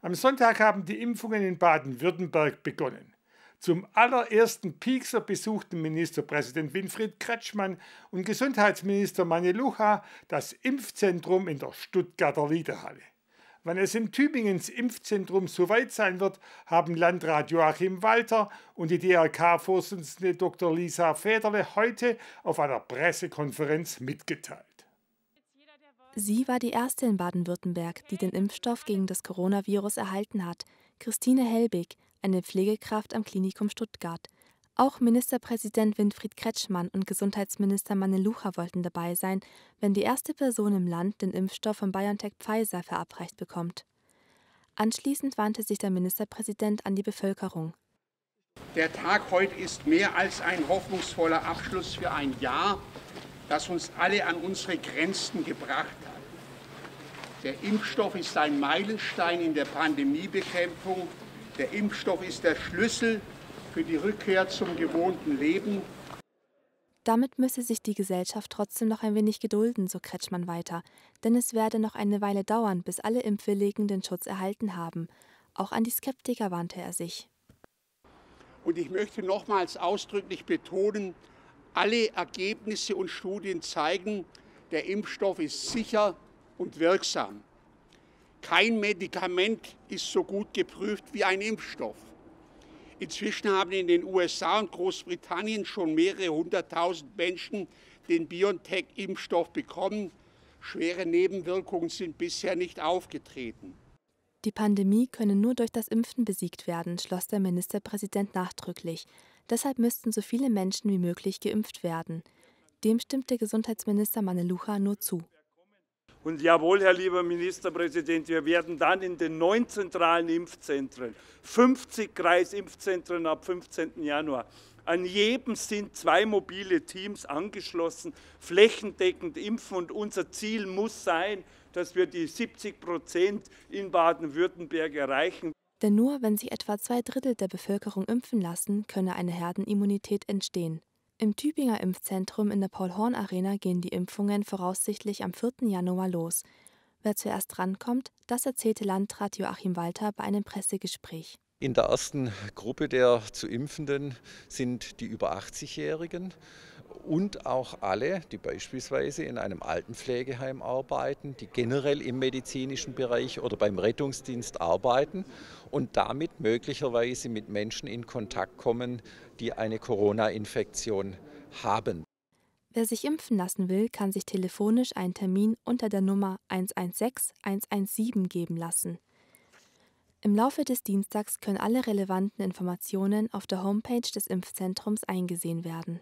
Am Sonntag haben die Impfungen in Baden-Württemberg begonnen. Zum allerersten Piekser besuchten Ministerpräsident Winfried Kretschmann und Gesundheitsminister Manne Lucha das Impfzentrum in der Stuttgarter Liederhalle. Wann es in Tübingens Impfzentrum soweit sein wird, haben Landrat Joachim Walter und die DRK-Vorsitzende Dr. Lisa Federle heute auf einer Pressekonferenz mitgeteilt. Sie war die erste in Baden-Württemberg, die den Impfstoff gegen das Coronavirus erhalten hat. Christine Helbig, eine Pflegekraft am Klinikum Stuttgart. Auch Ministerpräsident Winfried Kretschmann und Gesundheitsminister Manne Lucha wollten dabei sein, wenn die erste Person im Land den Impfstoff von BioNTech Pfizer verabreicht bekommt. Anschließend wandte sich der Ministerpräsident an die Bevölkerung. Der Tag heute ist mehr als ein hoffnungsvoller Abschluss für ein Jahr, das uns alle an unsere Grenzen gebracht. Der Impfstoff ist ein Meilenstein in der Pandemiebekämpfung der Impfstoff ist der Schlüssel für die Rückkehr zum gewohnten Leben. Damit müsse sich die Gesellschaft trotzdem noch ein wenig gedulden, so Kretschmann weiter, denn es werde noch eine Weile dauern, bis alle Impfwilligen den Schutz erhalten haben. Auch an die Skeptiker wandte er sich. Und ich möchte nochmals ausdrücklich betonen, alle Ergebnisse und Studien zeigen, der Impfstoff ist sicher und wirksam. Kein Medikament ist so gut geprüft wie ein Impfstoff. Inzwischen haben in den USA und Großbritannien schon mehrere hunderttausend Menschen den BioNTech-Impfstoff bekommen. Schwere Nebenwirkungen sind bisher nicht aufgetreten. Die Pandemie könne nur durch das Impfen besiegt werden, schloss der Ministerpräsident nachdrücklich. Deshalb müssten so viele Menschen wie möglich geimpft werden. Dem stimmte Gesundheitsminister Manelucha nur zu. Und jawohl, Herr lieber Ministerpräsident, wir werden dann in den neun zentralen Impfzentren, 50 Kreisimpfzentren ab 15. Januar, an jedem sind zwei mobile Teams angeschlossen, flächendeckend impfen. Und unser Ziel muss sein, dass wir die 70 Prozent in Baden-Württemberg erreichen. Denn nur wenn sich etwa zwei Drittel der Bevölkerung impfen lassen, könne eine Herdenimmunität entstehen. Im Tübinger Impfzentrum in der Paul-Horn-Arena gehen die Impfungen voraussichtlich am 4. Januar los. Wer zuerst rankommt, das erzählte Landrat Joachim Walter bei einem Pressegespräch. In der ersten Gruppe der zu Impfenden sind die über 80-Jährigen und auch alle, die beispielsweise in einem Altenpflegeheim arbeiten, die generell im medizinischen Bereich oder beim Rettungsdienst arbeiten und damit möglicherweise mit Menschen in Kontakt kommen, die eine Corona-Infektion haben. Wer sich impfen lassen will, kann sich telefonisch einen Termin unter der Nummer 116 117 geben lassen. Im Laufe des Dienstags können alle relevanten Informationen auf der Homepage des Impfzentrums eingesehen werden.